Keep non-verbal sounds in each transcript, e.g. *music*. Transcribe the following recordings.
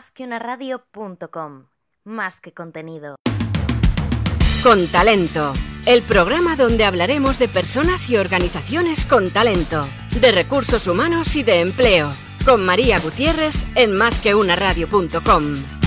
Más que. Más que contenido. Con talento. El programa donde hablaremos de personas y organizaciones con talento, de recursos humanos y de empleo. Con María Gutiérrez en másqueunaradio.com.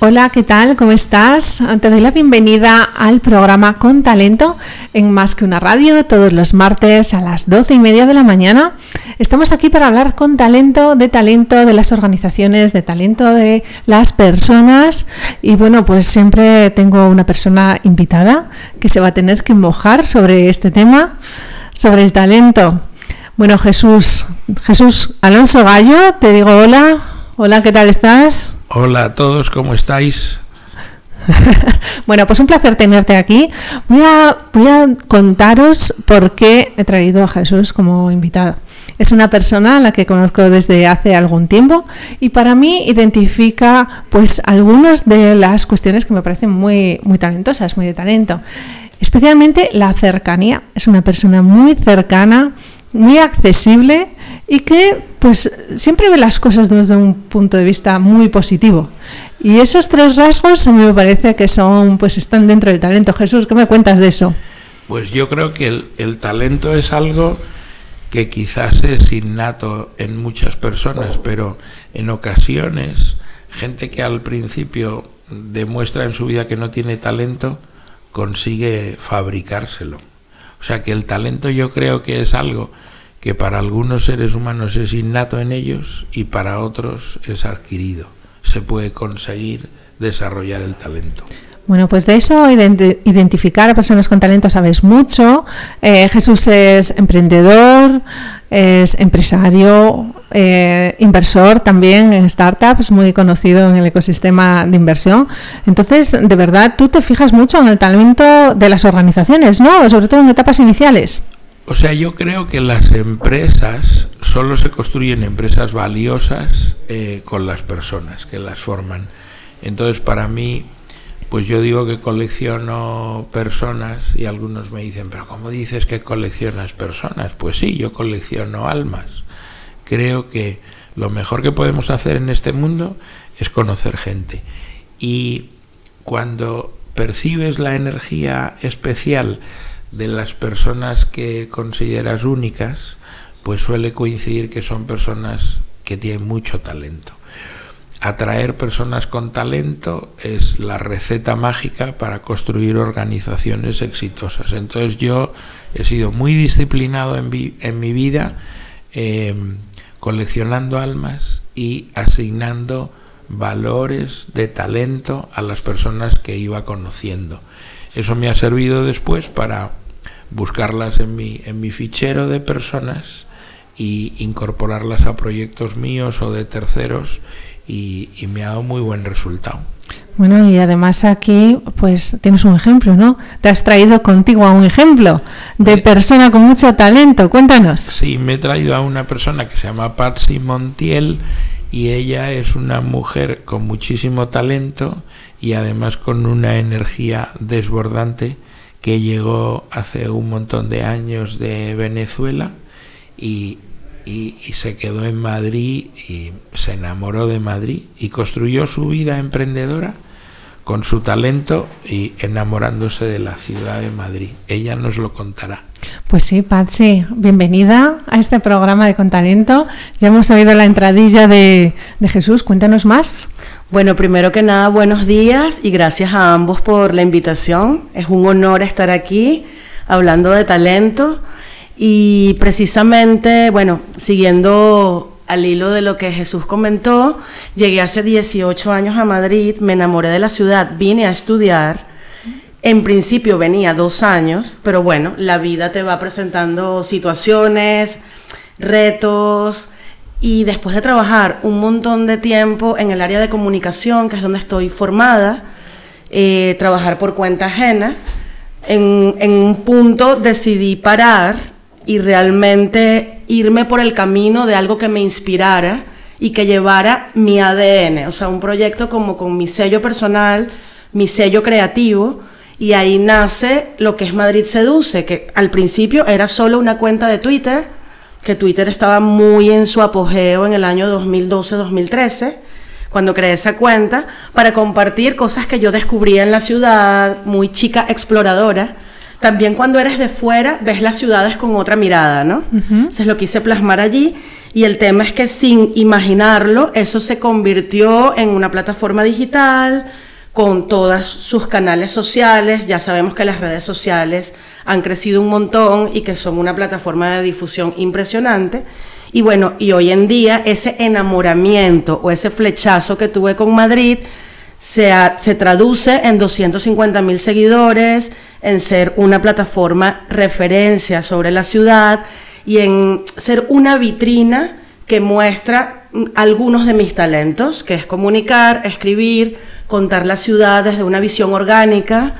Hola, ¿qué tal? ¿Cómo estás? Te doy la bienvenida al programa Con Talento en Más que una radio todos los martes a las doce y media de la mañana. Estamos aquí para hablar con talento, de talento de las organizaciones, de talento de las personas. Y bueno, pues siempre tengo una persona invitada que se va a tener que mojar sobre este tema, sobre el talento. Bueno, Jesús, Jesús Alonso Gallo, te digo hola. Hola, ¿qué tal estás? Hola a todos, ¿cómo estáis? *laughs* bueno, pues un placer tenerte aquí. Voy a, contaros por qué he traído a Jesús como invitado. Es una persona a la que conozco desde hace algún tiempo y para mí identifica pues algunas de las cuestiones que me parecen muy, muy talentosas, muy de talento. Especialmente la cercanía. Es una persona muy cercana, muy accesible y que pues siempre ve las cosas desde un punto de vista muy positivo. Y esos tres rasgos a mí me parece que son pues están dentro del talento. Jesús, ¿qué me cuentas de eso? Pues yo creo que el, el talento es algo que quizás es innato en muchas personas, pero en ocasiones gente que al principio demuestra en su vida que no tiene talento consigue fabricárselo. O sea que el talento yo creo que es algo que para algunos seres humanos es innato en ellos y para otros es adquirido. Se puede conseguir desarrollar el talento. Bueno, pues de eso, identificar a personas con talento, sabes mucho. Eh, Jesús es emprendedor, es empresario, eh, inversor también en startups, muy conocido en el ecosistema de inversión. Entonces, de verdad, tú te fijas mucho en el talento de las organizaciones, ¿no? Sobre todo en etapas iniciales. O sea, yo creo que las empresas solo se construyen empresas valiosas eh, con las personas que las forman. Entonces, para mí, pues yo digo que colecciono personas y algunos me dicen, pero ¿cómo dices que coleccionas personas? Pues sí, yo colecciono almas. Creo que lo mejor que podemos hacer en este mundo es conocer gente. Y cuando percibes la energía especial, de las personas que consideras únicas, pues suele coincidir que son personas que tienen mucho talento. Atraer personas con talento es la receta mágica para construir organizaciones exitosas. Entonces yo he sido muy disciplinado en, mi vida em, coleccionando almas y asignando valores de talento a las personas que iba conociendo. Eso me ha servido después para buscarlas en mi, en mi fichero de personas y incorporarlas a proyectos míos o de terceros y, me ha dado muy buen resultado. Bueno, y además aquí pues tienes un ejemplo, ¿no? Te has traído contigo a un ejemplo de persona con mucho talento. Cuéntanos. Sí, me he traído a una persona que se llama Patsy Montiel y ella es una mujer con muchísimo talento y además con una energía desbordante que llegó hace un montón de años de Venezuela y, se quedó en Madrid y se enamoró de Madrid y construyó su vida emprendedora con su talento y enamorándose de la ciudad de Madrid. Ella nos lo contará. Pues sí, Patsy, bienvenida a este programa de Con Talento. Ya hemos oído la entradilla de, de Jesús, cuéntanos más. Bueno, primero que nada, buenos días y gracias a ambos por la invitación. Es un honor estar aquí hablando de talento y precisamente, bueno, siguiendo al hilo de lo que Jesús comentó, llegué hace 18 años a Madrid, me enamoré de la ciudad, vine a estudiar. En principio venía dos años, pero bueno, la vida te va presentando situaciones, retos, y después de trabajar un montón de tiempo en el área de comunicación, que es donde estoy formada, eh, trabajar por cuenta ajena, en, en un punto decidí parar y realmente irme por el camino de algo que me inspirara y que llevara mi ADN, o sea, un proyecto como con mi sello personal, mi sello creativo, Y ahí nace lo que es Madrid Seduce, que al principio era solo una cuenta de Twitter, que Twitter estaba muy en su apogeo en el año 2012-2013, cuando creé esa cuenta, para compartir cosas que yo descubría en la ciudad, muy chica exploradora. También cuando eres de fuera, ves las ciudades con otra mirada, ¿no? Entonces lo quise plasmar allí. Y el tema es que sin imaginarlo, eso se convirtió en una plataforma digital, con todos sus canales sociales. Ya sabemos que las redes sociales han crecido un montón y que son una plataforma de difusión impresionante. Y bueno, y hoy en día ese enamoramiento o ese flechazo que tuve con Madrid se, traduce en 250 mil seguidores, en ser una plataforma referencia sobre la ciudad y en ser una vitrina que muestra algunos de mis talentos, que es comunicar, escribir, contar la ciudad desde una visión orgánica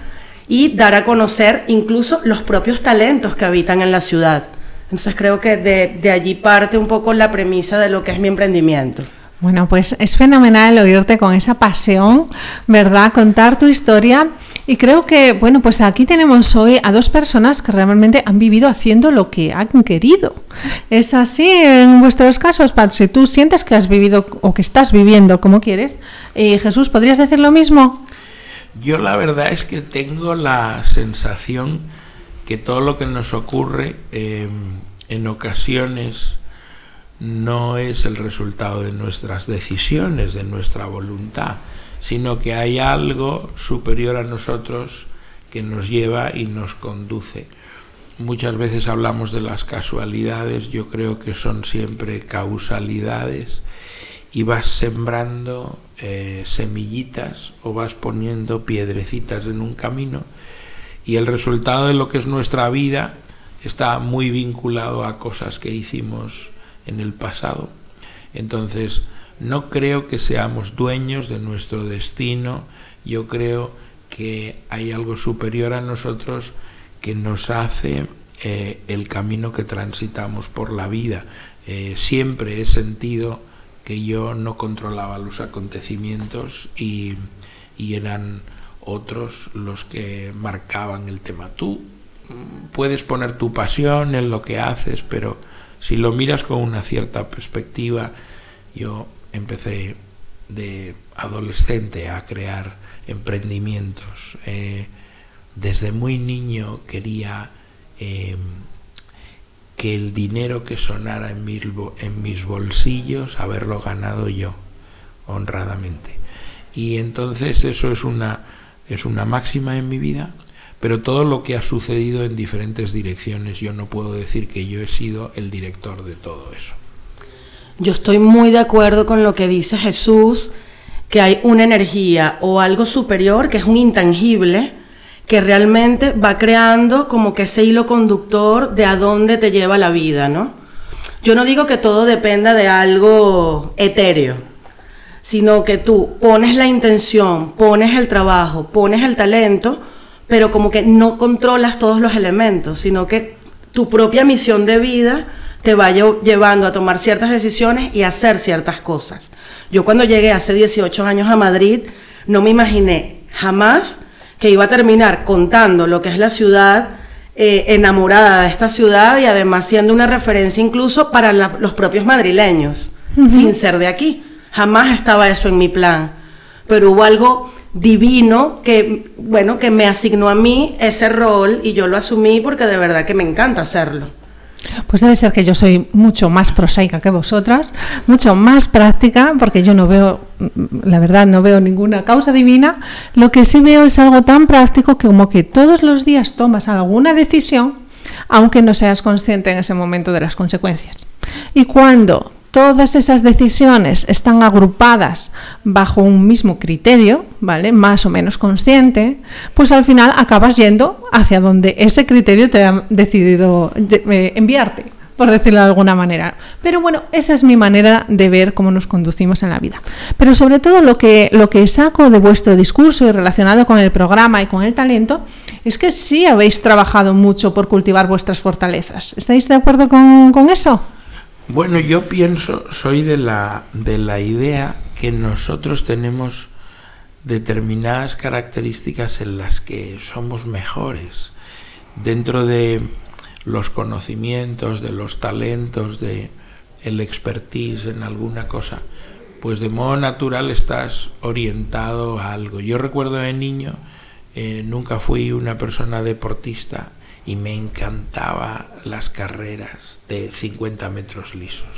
y dar a conocer incluso los propios talentos que habitan en la ciudad. Entonces creo que de allí parte un poco la premisa de lo que es mi emprendimiento. Bueno, pues es fenomenal oírte con esa pasión, ¿verdad? Contar tu historia. Y creo que, bueno, pues aquí tenemos hoy a dos personas que realmente han vivido haciendo lo que han querido. ¿Es así en vuestros casos, Pat? Si tú sientes que has vivido o que estás viviendo como quieres, eh, Jesús, ¿podrías decir lo mismo? Yo la verdad es que tengo la sensación que todo lo que nos ocurre eh, en ocasiones no es el resultado de nuestras decisiones, de nuestra voluntad, sino que hay algo superior a nosotros que nos lleva y nos conduce. Muchas veces hablamos de las casualidades, yo creo que son siempre causalidades y vas sembrando eh, semillitas o vas poniendo piedrecitas en un camino y el resultado de lo que es nuestra vida está muy vinculado a cosas que hicimos en el pasado. Entonces, no creo que seamos dueños de nuestro destino, yo creo que hay algo superior a nosotros que nos hace eh, el camino que transitamos por la vida. Eh, siempre he sentido que yo no controlaba los acontecimientos y, eran otros los que marcaban el tema. Tú mm, puedes poner tu pasión en lo que haces, pero si lo miras con una cierta perspectiva, yo empecé de adolescente a crear emprendimientos. Eh, desde muy niño quería em, que el dinero que sonara en mis, en mis bolsillos, haberlo ganado yo, honradamente. Y entonces eso es una, es una máxima en mi vida pero todo lo que ha sucedido en diferentes direcciones, yo no puedo decir que yo he sido el director de todo eso. Yo estoy muy de acuerdo con lo que dice Jesús, que hay una energía o algo superior, que es un intangible, que realmente va creando como que ese hilo conductor de a dónde te lleva la vida, ¿no? Yo no digo que todo dependa de algo etéreo, sino que tú pones la intención, pones el trabajo, pones el talento, pero como que no controlas todos los elementos, sino que tu propia misión de vida te va llevando a tomar ciertas decisiones y hacer ciertas cosas. Yo cuando llegué hace 18 años a Madrid, no me imaginé jamás que iba a terminar contando lo que es la ciudad, eh, enamorada de esta ciudad y además siendo una referencia incluso para los propios madrileños, sin ser de aquí. Jamás estaba eso en mi plan. Pero hubo algo divino que, bueno, que me asignó a mí ese rol y yo lo asumí porque de verdad que me encanta hacerlo. Pues debe ser que yo soy mucho más prosaica que vosotras, mucho más práctica, porque yo no veo, la verdad, no veo ninguna causa divina. Lo que sí veo es algo tan práctico que como que todos los días tomas alguna decisión, aunque no seas consciente en ese momento de las consecuencias. Y cuando todas esas decisiones están agrupadas bajo un mismo criterio, ¿vale? Más o menos consciente, pues al final acabas yendo hacia donde ese criterio te ha decidido eh, enviarte, por decirlo de alguna manera. Pero bueno, esa es mi manera de ver cómo nos conducimos en la vida. Pero sobre todo lo que, lo que saco de vuestro discurso y relacionado con el programa y con el talento es que sí habéis trabajado mucho por cultivar vuestras fortalezas. ¿Estáis de acuerdo con, con eso? Bueno, yo pienso, soy de la, de la idea que nosotros tenemos determinadas características en las que somos mejores dentro de los conocimientos, de los talentos, de el expertise en alguna cosa, pues de modo natural estás orientado a algo. Yo recuerdo de niño, eh, nunca fui una persona deportista y me encantaba las carreras de 50 metros lisos.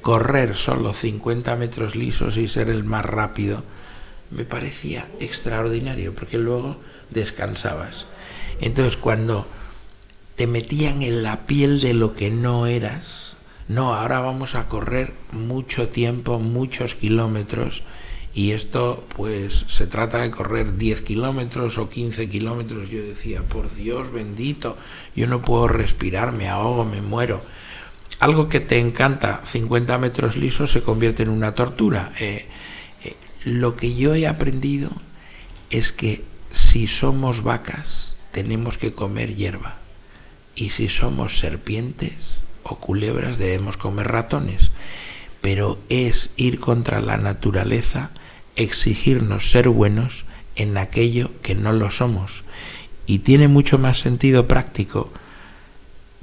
Correr solo 50 metros lisos y ser el más rápido me parecía extraordinario porque luego descansabas. Entonces cuando te metían en la piel de lo que no eras, no, ahora vamos a correr mucho tiempo, muchos kilómetros y esto pues se trata de correr 10 kilómetros o 15 kilómetros. Yo decía, por Dios bendito, yo no puedo respirar, me ahogo, me muero. Algo que te encanta, 50 metros lisos, se convierte en una tortura. Eh, eh, lo que yo he aprendido es que si somos vacas, tenemos que comer hierba. Y si somos serpientes o culebras, debemos comer ratones. Pero es ir contra la naturaleza exigirnos ser buenos en aquello que no lo somos. Y tiene mucho más sentido práctico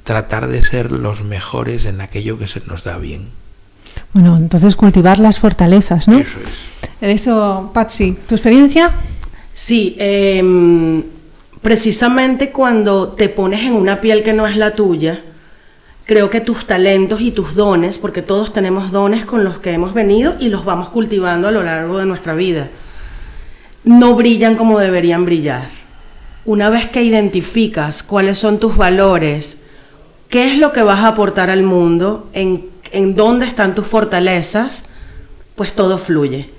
tratar de ser los mejores en aquello que se nos da bien. Bueno, entonces cultivar las fortalezas, ¿no? Eso es. Eso, Patsy, ¿tu experiencia? Sí, em, precisamente cuando te pones en una piel que no es la tuya, creo que tus talentos y tus dones, porque todos tenemos dones con los que hemos venido y los vamos cultivando a lo largo de nuestra vida, no brillan como deberían brillar. Una vez que identificas cuáles son tus valores, qué es lo que vas a aportar al mundo, en, en dónde están tus fortalezas, pues todo fluye.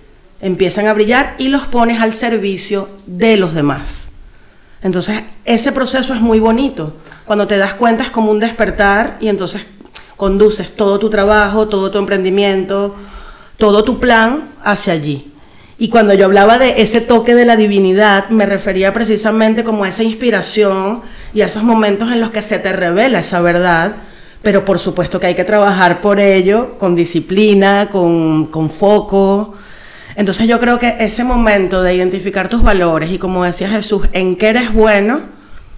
Empiezan a brillar y los pones al servicio de los demás. Entonces, ese proceso es muy bonito cuando te das cuenta es como un despertar y entonces conduces todo tu trabajo, todo tu emprendimiento, todo tu plan hacia allí. Y cuando yo hablaba de ese toque de la divinidad, me refería precisamente como a esa inspiración y a esos momentos en los que se te revela esa verdad, pero por supuesto que hay que trabajar por ello con disciplina, con, con foco. Entonces yo creo que ese momento de identificar tus valores y como decía Jesús, en qué eres bueno,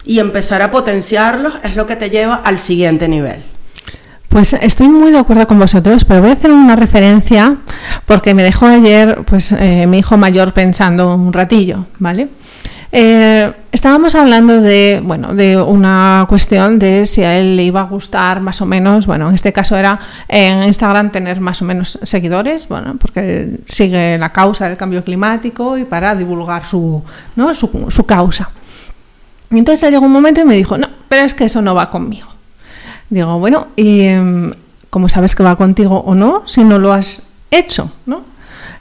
y empezar a potenciarlos es lo que te lleva al siguiente nivel. Pues estoy muy de acuerdo con vosotros, pero voy a hacer una referencia porque me dejó ayer pues eh, mi hijo mayor pensando un ratillo, ¿vale? Eh, estábamos hablando de, bueno, de una cuestión de si a él le iba a gustar más o menos, bueno, en este caso era en Instagram tener más o menos seguidores, bueno, porque sigue la causa del cambio climático y para divulgar su, ¿no? su, causa. Entonces llegó un momento y me dijo, no, pero es que eso no va conmigo. Digo, bueno, ¿y em, cómo sabes que va contigo o no si no lo has hecho? ¿no?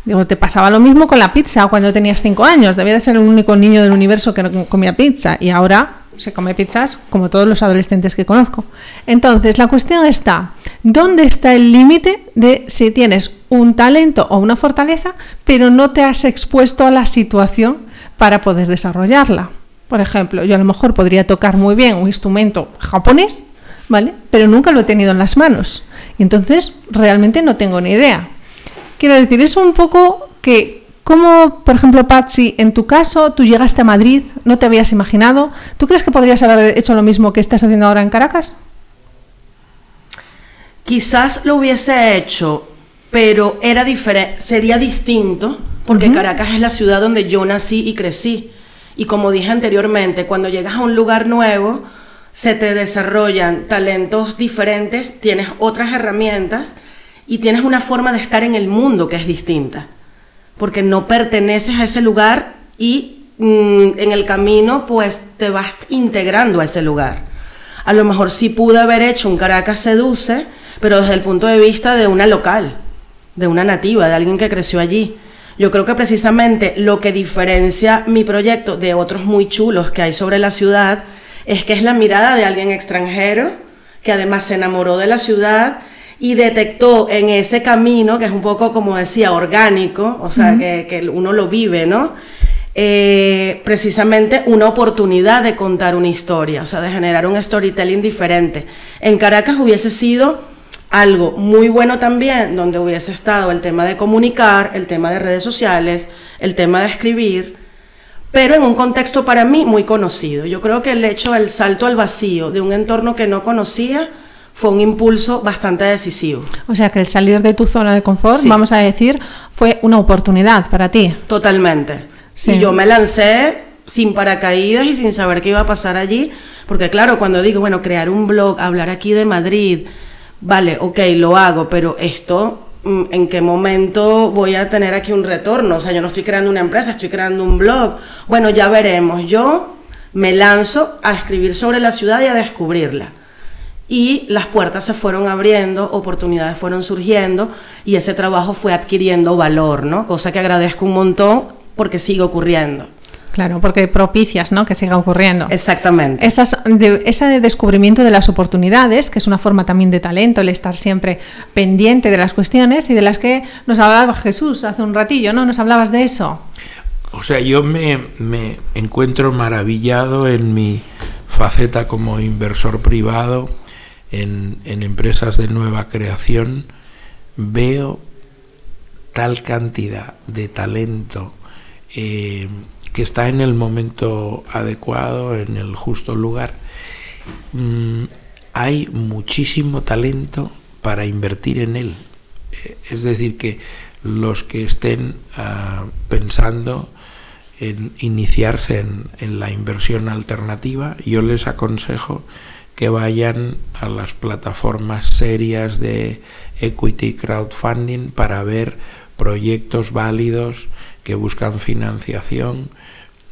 Digo, te pasaba lo mismo con la pizza cuando tenías cinco años. Debía de ser el único niño del universo que no comía pizza y ahora se come pizzas como todos los adolescentes que conozco. Entonces, la cuestión está, ¿dónde está el límite de si tienes un talento o una fortaleza, pero no te has expuesto a la situación para poder desarrollarla? Por ejemplo, yo a lo mejor podría tocar muy bien un instrumento japonés, ¿vale? Pero nunca lo he tenido en las manos. Entonces realmente no tengo ni idea. Quiero decir, es un poco que, como por ejemplo, Patsy, en tu caso, tú llegaste a Madrid, no te habías imaginado. ¿Tú crees que podrías haber hecho lo mismo que estás haciendo ahora en Caracas? Quizás lo hubiese hecho, pero era sería distinto, porque Caracas es la ciudad donde yo nací y crecí. Y como dije anteriormente, cuando llegas a un lugar nuevo, se te desarrollan talentos diferentes, tienes otras herramientas y tienes una forma de estar en el mundo que es distinta. Porque no perteneces a ese lugar y mm, en el camino pues te vas integrando a ese lugar. A lo mejor sí pude haber hecho un Caracas Seduce, pero desde el punto de vista de una local, de una nativa, de alguien que creció allí. Yo creo que precisamente lo que diferencia mi proyecto de otros muy chulos que hay sobre la ciudad es que es la mirada de alguien extranjero que además se enamoró de la ciudad y detectó en ese camino, que es un poco como decía, orgánico, o sea, que, uno lo vive, ¿no? Eh, precisamente una oportunidad de contar una historia, o sea, de generar un storytelling diferente. En Caracas hubiese sido algo muy bueno también, donde hubiese estado el tema de comunicar, el tema de redes sociales, el tema de escribir, pero en un contexto para mí muy conocido. Yo creo que el hecho del salto al vacío de un entorno que no conocía fue un impulso bastante decisivo. O sea que el salir de tu zona de confort, Sí. vamos a decir, fue una oportunidad para ti. Totalmente. Sí. Y yo me lancé sin paracaídas y sin saber qué iba a pasar allí, porque claro, cuando digo, bueno, crear un blog, hablar aquí de Madrid, vale, ok, lo hago, pero esto, ¿en qué momento voy a tener aquí un retorno? O sea, yo no estoy creando una empresa, estoy creando un blog. Bueno, ya veremos. Yo me lanzo a escribir sobre la ciudad y a descubrirla. Y las puertas se fueron abriendo, oportunidades fueron surgiendo y ese trabajo fue adquiriendo valor, ¿no? Cosa que agradezco un montón porque sigue ocurriendo. Claro, porque propicias, ¿no? Que siga ocurriendo. Exactamente. Esas, de- ese descubrimiento de las oportunidades, que es una forma también de talento, el estar siempre pendiente de las cuestiones y de las que nos hablaba Jesús hace un ratillo, ¿no? Nos hablabas de eso. O sea, yo me, me encuentro maravillado en mi faceta como inversor privado en, en empresas de nueva creación. Veo tal cantidad de talento eh, que está en el momento adecuado, en el justo lugar. Mm, hay muchísimo talento para invertir en él. Eh, Es decir, que los que estén ah, pensando en iniciarse en, en la inversión alternativa, yo les aconsejo que vayan a las plataformas serias de equity crowdfunding para ver proyectos válidos que buscan financiación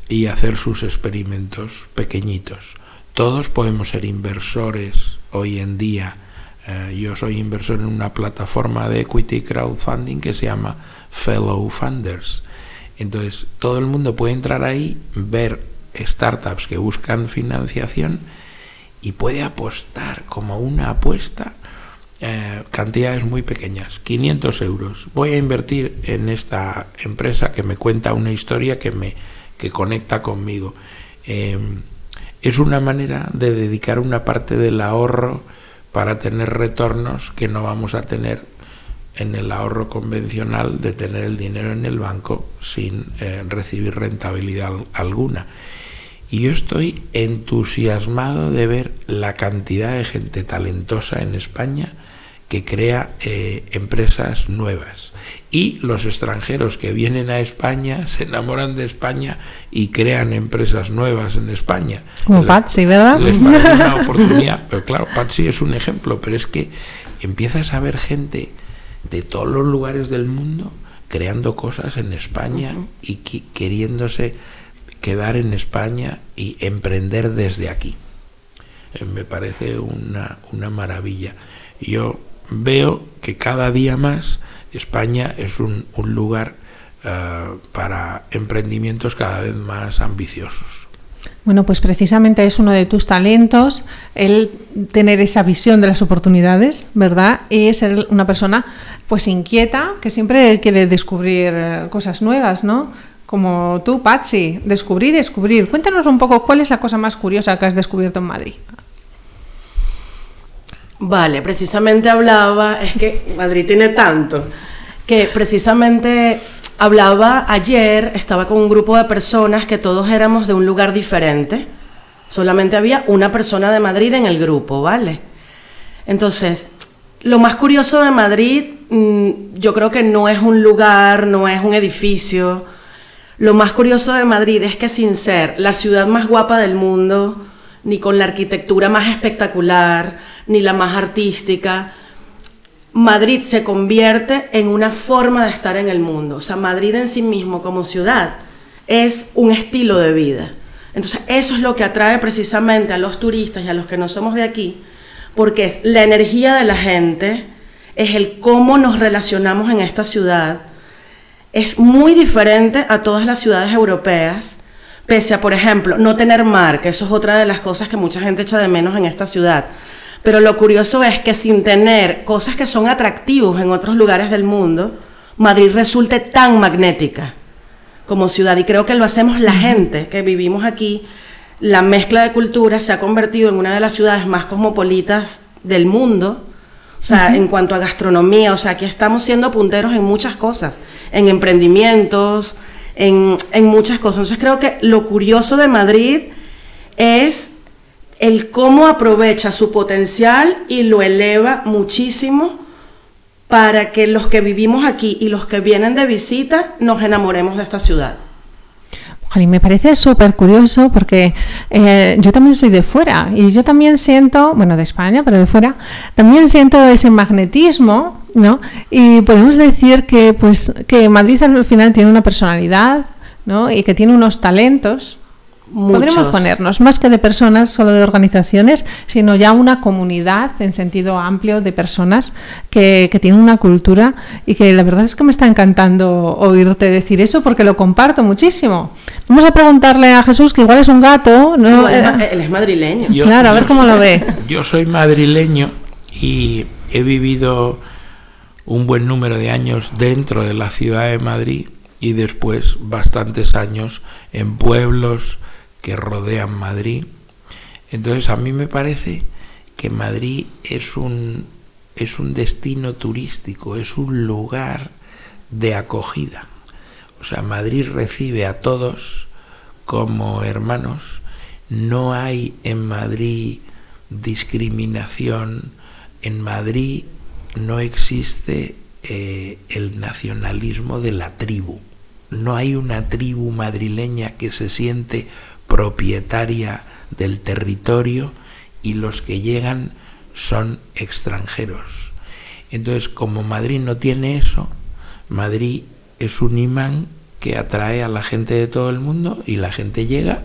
y hacer sus experimentos pequeñitos. Todos podemos ser inversores hoy en día. Eh, yo soy inversor en una plataforma de equity crowdfunding que se llama Fellow Funders. Entonces, todo el mundo puede entrar ahí, ver startups que buscan financiación y puede apostar como una apuesta eh, cantidades muy pequeñas, 500 euros. Voy a invertir en esta empresa que me cuenta una historia que me que conecta conmigo. Eh, es una manera de dedicar una parte del ahorro para tener retornos que no vamos a tener en el ahorro convencional de tener el dinero en el banco sin eh, recibir rentabilidad al- alguna. Y yo estoy entusiasmado de ver la cantidad de gente talentosa en España que crea eh, empresas nuevas. Y los extranjeros que vienen a España *laughs* se enamoran de España y crean empresas nuevas en España. Como Les- Patsy, ¿verdad? Les parece una *laughs* oportunidad. Pero claro, Patsy es un ejemplo, pero es que empiezas a ver gente de todos los lugares del mundo creando cosas en España y queriéndose quedar en España y emprender desde aquí. Eh, me parece una, una maravilla. Yo veo que cada día más España es un, lugar eh, para emprendimientos cada vez más ambiciosos. Bueno, pues precisamente es uno de tus talentos el tener esa visión de las oportunidades, ¿verdad? Y ser una persona pues inquieta, que siempre quiere descubrir eh, cosas nuevas, ¿no? Como tú, Patsy, descubrir descubrir. Cuéntanos un poco cuál es la cosa más curiosa que has descubierto en Madrid. Vale, precisamente hablaba, es que Madrid tiene tanto, que precisamente hablaba ayer, estaba con un grupo de personas que todos éramos de un lugar diferente, solamente había una persona de Madrid en el grupo, ¿vale? Entonces, lo más curioso de Madrid, mm, yo creo que no es un lugar, no es un edificio, lo más curioso de Madrid es que sin ser la ciudad más guapa del mundo, ni con la arquitectura más espectacular, ni la más artística, Madrid se convierte en una forma de estar en el mundo. O sea, Madrid en sí mismo como ciudad es un estilo de vida. Entonces, eso es lo que atrae precisamente a los turistas y a los que no somos de aquí, porque es la energía de la gente, es el cómo nos relacionamos en esta ciudad, es muy diferente a todas las ciudades europeas, pese a, por ejemplo, no tener mar, que eso es otra de las cosas que mucha gente echa de menos en esta ciudad. Pero lo curioso es que sin tener cosas que son atractivos en otros lugares del mundo, Madrid resulte tan magnética como ciudad. Y creo que lo hacemos la gente que vivimos aquí. La mezcla de culturas se ha convertido en una de las ciudades más cosmopolitas del mundo, O sea, en cuanto a gastronomía, o sea, aquí estamos siendo punteros en muchas cosas, en emprendimientos, en, en muchas cosas. Entonces creo que lo curioso de Madrid es el cómo aprovecha su potencial y lo eleva muchísimo para que los que vivimos aquí y los que vienen de visita nos enamoremos de esta ciudad. Y me parece súper curioso porque eh, yo también soy de fuera y yo también siento, bueno, de España, pero de fuera, también siento ese magnetismo, ¿no? Y podemos decir que, pues, que Madrid al final tiene una personalidad, ¿no? Y que tiene unos talentos Podremos ponernos, más que de personas, solo de organizaciones, sino ya una comunidad en sentido amplio de personas que, que, tienen una cultura y que la verdad es que me está encantando oírte decir eso porque lo comparto muchísimo. Vamos a preguntarle a Jesús, que igual es un gato. ¿no? Él es madrileño. claro, a ver cómo lo ve. Yo soy madrileño y he vivido un buen número de años dentro de la ciudad de Madrid y después bastantes años en pueblos que rodean Madrid. Entonces a mí me parece que Madrid es un, es un destino turístico, es un lugar de acogida. O sea, Madrid recibe a todos como hermanos. No hay en Madrid discriminación. En Madrid no existe eh, el nacionalismo de la tribu. No hay una tribu madrileña que se siente propietaria del territorio y los que llegan son extranjeros. Entonces, como Madrid no tiene eso, Madrid es un imán que atrae a la gente de todo el mundo y la gente llega,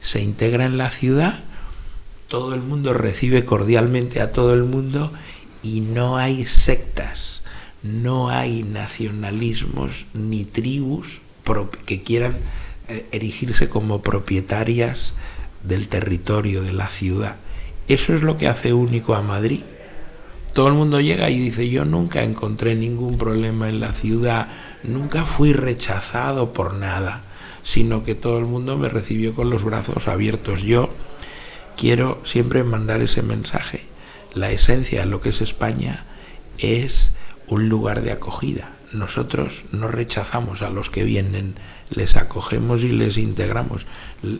se integra en la ciudad, todo el mundo recibe cordialmente a todo el mundo y no hay sectas, no hay nacionalismos ni tribus que quieran erigirse como propietarias del territorio, de la ciudad. Eso es lo que hace único a Madrid. Todo el mundo llega y dice, yo nunca encontré ningún problema en la ciudad, nunca fui rechazado por nada, sino que todo el mundo me recibió con los brazos abiertos. Yo quiero siempre mandar ese mensaje. La esencia de lo que es España es un lugar de acogida. Nosotros no rechazamos a los que vienen les acogemos y les integramos.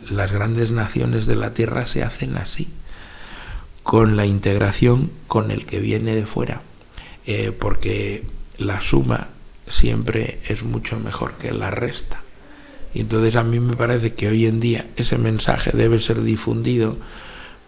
Las grandes naciones de la Tierra se hacen así, con la integración con el que viene de fuera, eh, porque la suma siempre es mucho mejor que la resta. Y entonces a mí me parece que hoy en día ese mensaje debe ser difundido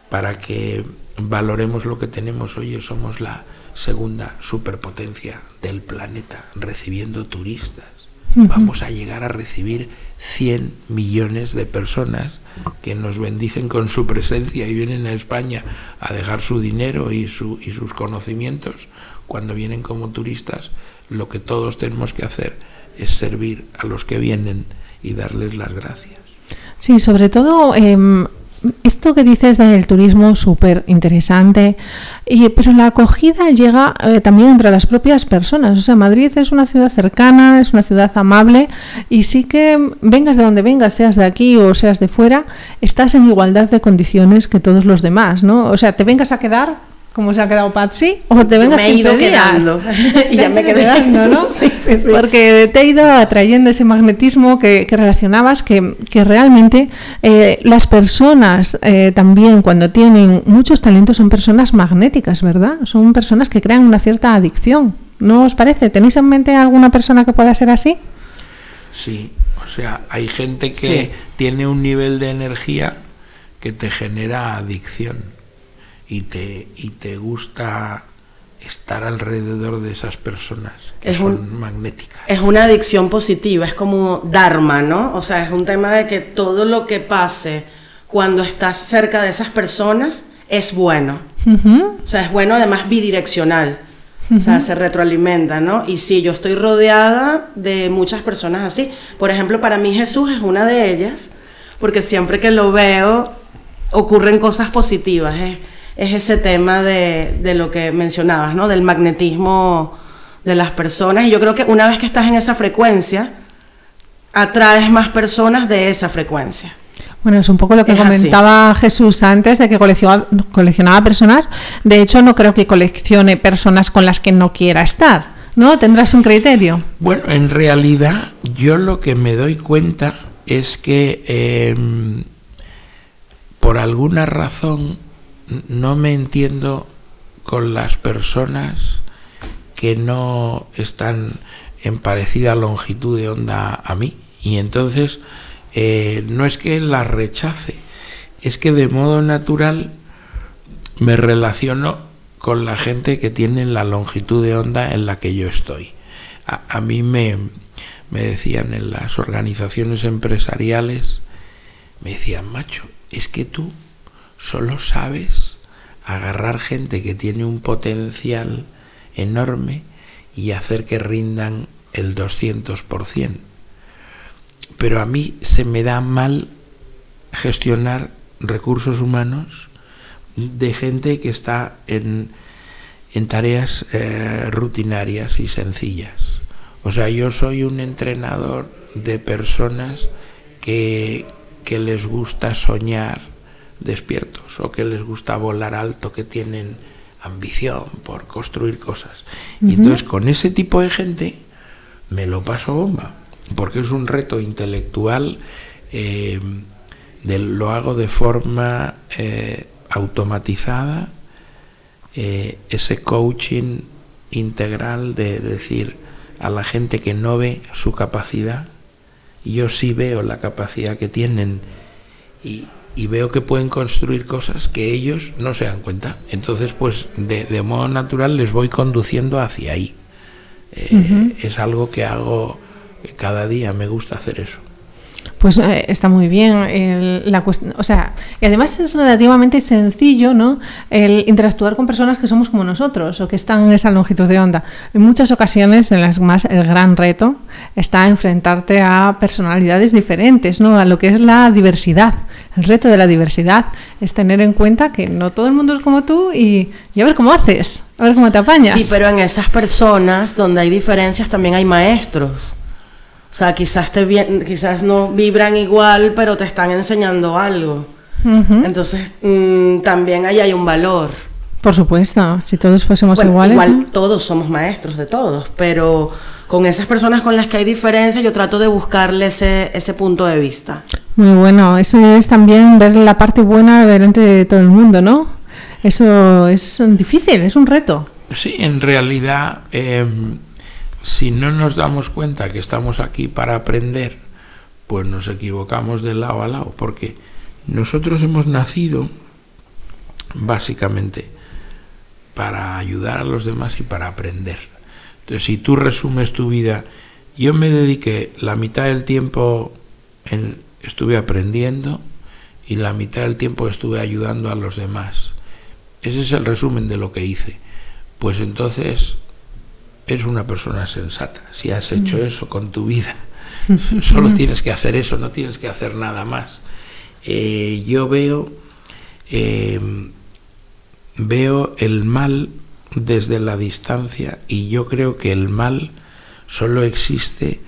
para que valoremos lo que tenemos. Hoy somos la segunda superpotencia del planeta, recibiendo turistas vamos a llegar a recibir 100 millones de personas que nos bendicen con su presencia y vienen a España a dejar su dinero y, su, y sus conocimientos cuando vienen como turistas, lo que todos tenemos que hacer es servir a los que vienen y darles las gracias. Sí, sobre todo em, esto que dices del turismo súper interesante, pero la acogida llega eh, también entre las propias personas. O sea, Madrid es una ciudad cercana, es una ciudad amable y sí que vengas de donde vengas, seas de aquí o seas de fuera, estás en igualdad de condiciones que todos los demás, ¿no? O sea, te vengas a quedar como se ha quedado Patsy, o te vengas me he ido quedando. y *laughs* *laughs* ya me quedé quedando, ¿no? *laughs* sí, sí, sí. Porque te he ido atrayendo ese magnetismo que, relacionabas, que, que realmente eh, las personas eh, también cuando tienen muchos talentos son personas magnéticas, ¿verdad? Son personas que crean una cierta adicción. ¿No os parece? ¿Tenéis en mente alguna persona que pueda ser así? Sí, o sea, hay gente que tiene un nivel de energía que te genera adicción y te, y te gusta estar alrededor de esas personas que son magnéticas. Es una adicción positiva, es como Dharma, ¿no? O sea, es un tema de que todo lo que pase cuando estás cerca de esas personas es bueno. O sea, es bueno además bidireccional. O sea, se retroalimenta, ¿no? Y sí, yo estoy rodeada de muchas personas así. Por ejemplo, para mí Jesús es una de ellas, porque siempre que lo veo ocurren cosas positivas. ¿eh? Es ese tema de, de lo que mencionabas, ¿no? Del magnetismo de las personas. Y yo creo que una vez que estás en esa frecuencia, atraes más personas de esa frecuencia. Bueno, es un poco lo que Es así. comentaba Jesús antes de que coleccionaba, coleccionaba personas. De hecho, no creo que coleccione personas con las que no quiera estar. ¿No? Tendrás un criterio. Bueno, en realidad yo lo que me doy cuenta es que em, por alguna razón no me entiendo con las personas que no están en parecida longitud de onda a mí. Y entonces eh, no es que las rechace, es que de modo natural me relaciono con la gente que tiene la longitud de onda en la que yo estoy. A, a mí me, me decían en las organizaciones empresariales, me decían, macho, es que tú solo sabes agarrar gente que tiene un potencial enorme y hacer que rindan el 200%. Pero a mí se me da mal gestionar recursos humanos de gente que está en, en tareas eh, rutinarias y sencillas. O sea, yo soy un entrenador de personas que, que les gusta soñar despiertos o que les gusta volar alto, que tienen ambición por construir cosas. Y entonces con ese tipo de gente me lo paso bomba, porque es un reto intelectual, eh, de- lo hago de forma eh, automatizada, eh, ese coaching integral de decir a la gente que no ve su capacidad, yo sí veo la capacidad que tienen y, y veo que pueden construir cosas que ellos no se dan cuenta. Entonces, pues de, de modo natural les voy conduciendo hacia ahí. Eh, Es algo que hago cada día, me gusta hacer eso. Pues eh, está muy bien. el- la o sea, y además es relativamente sencillo, ¿no? El interactuar con personas que somos como nosotros o que están en esa longitud de onda. En muchas ocasiones, en las más, el gran reto está enfrentarte a personalidades diferentes, ¿no? A lo que es la diversidad. El reto de la diversidad es tener en cuenta que no todo el mundo es como tú y, y a ver cómo haces, a ver cómo te apañas. Sí, pero en esas personas donde hay diferencias también hay maestros. O sea, quizás te bien, quizás no vibran igual, pero te están enseñando algo. Ujú. Entonces, mm, también ahí hay un valor. Por supuesto, si todos fuésemos Bueno, iguales. igual ¿no? todos somos maestros de todos, pero con esas personas con las que hay diferencias, yo trato de buscarle ese, ese punto de vista. Muy bueno, eso es también ver la parte buena delante de todo el mundo, ¿no? Eso es difícil, es un reto. Sí, en realidad, eh, si no nos damos cuenta que estamos aquí para aprender, pues nos equivocamos de lado a lado, porque nosotros hemos nacido básicamente para ayudar a los demás y para aprender. Entonces, si tú resumes tu vida, yo me dediqué la mitad del tiempo en, estuve aprendiendo y la mitad del tiempo estuve ayudando a los demás. Ese es el resumen de lo que hice. Pues entonces eres una persona sensata. Si has hecho eso con tu vida, *laughs* solo tienes que hacer eso, no tienes que hacer nada más. Eh, yo veo, eh, veo el mal desde la distancia y yo creo que el mal solo existe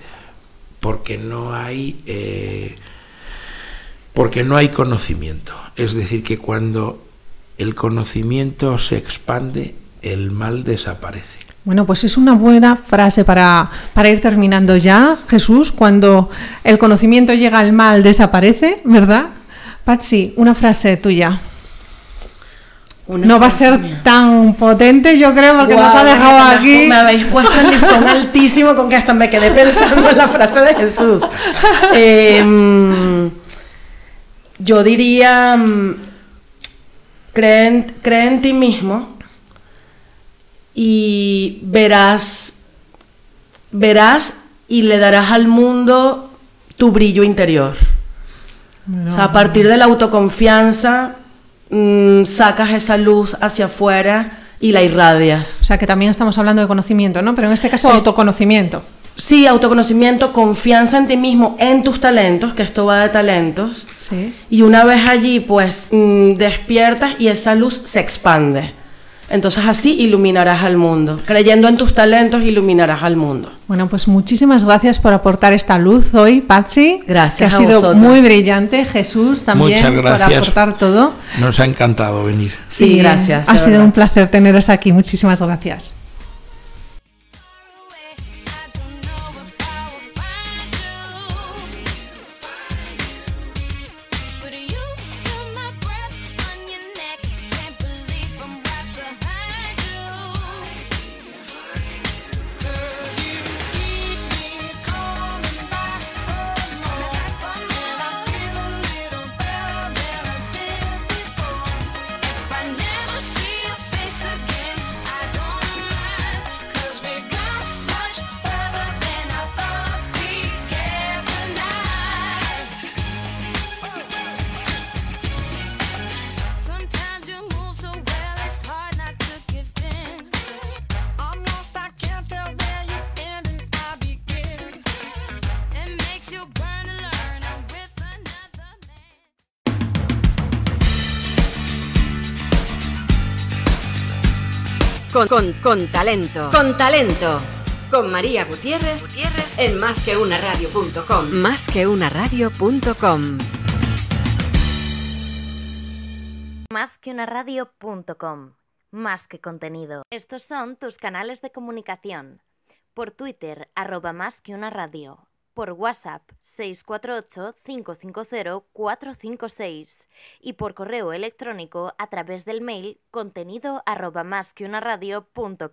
porque no hay eh, porque no hay conocimiento. Es decir, que cuando el conocimiento se expande, el mal desaparece. Bueno, pues es una buena frase para, para ir terminando ya, Jesús. Cuando el conocimiento llega al mal, desaparece, ¿verdad? Patsy, una frase tuya. Una no va a ser mía. tan potente, yo creo, porque nos ha dejado me- aquí. Me habéis puesto el listón altísimo con que hasta me quedé pensando en la frase de Jesús. Em, yo diría, mm, cree en, cree en ti mismo y verás, verás y le darás al mundo tu brillo interior. O sea, a partir de la autoconfianza, mm, sacas esa luz hacia afuera y la irradias. O sea, que también estamos hablando de conocimiento, ¿no? Pero en este caso, autoconocimiento. Sí, autoconocimiento, confianza en ti mismo, en tus talentos, que esto va de talentos. Sí. Y una vez allí, pues mm, despiertas y esa luz se expande. Entonces así iluminarás al mundo. Creyendo en tus talentos, iluminarás al mundo. Bueno, pues muchísimas gracias por aportar esta luz hoy, Patsy. Gracias Que ha a sido vosotros. muy brillante. Jesús también Muchas por aportar todo. Nos ha encantado venir. Sí, Y gracias. Ha sido verdad. un placer teneros aquí. Muchísimas gracias. Con, con, con talento. Con talento. Con María Gutiérrez, Gutiérrez en másqueunaradio.com. Másqueunaradio.com. Más que una radio.com. Más que contenido. Estos son tus canales de comunicación. Por Twitter, arroba más que una radio. Por WhatsApp, 648-550-456. Y por correo electrónico a través del mail contenido arroba más que una radio.com.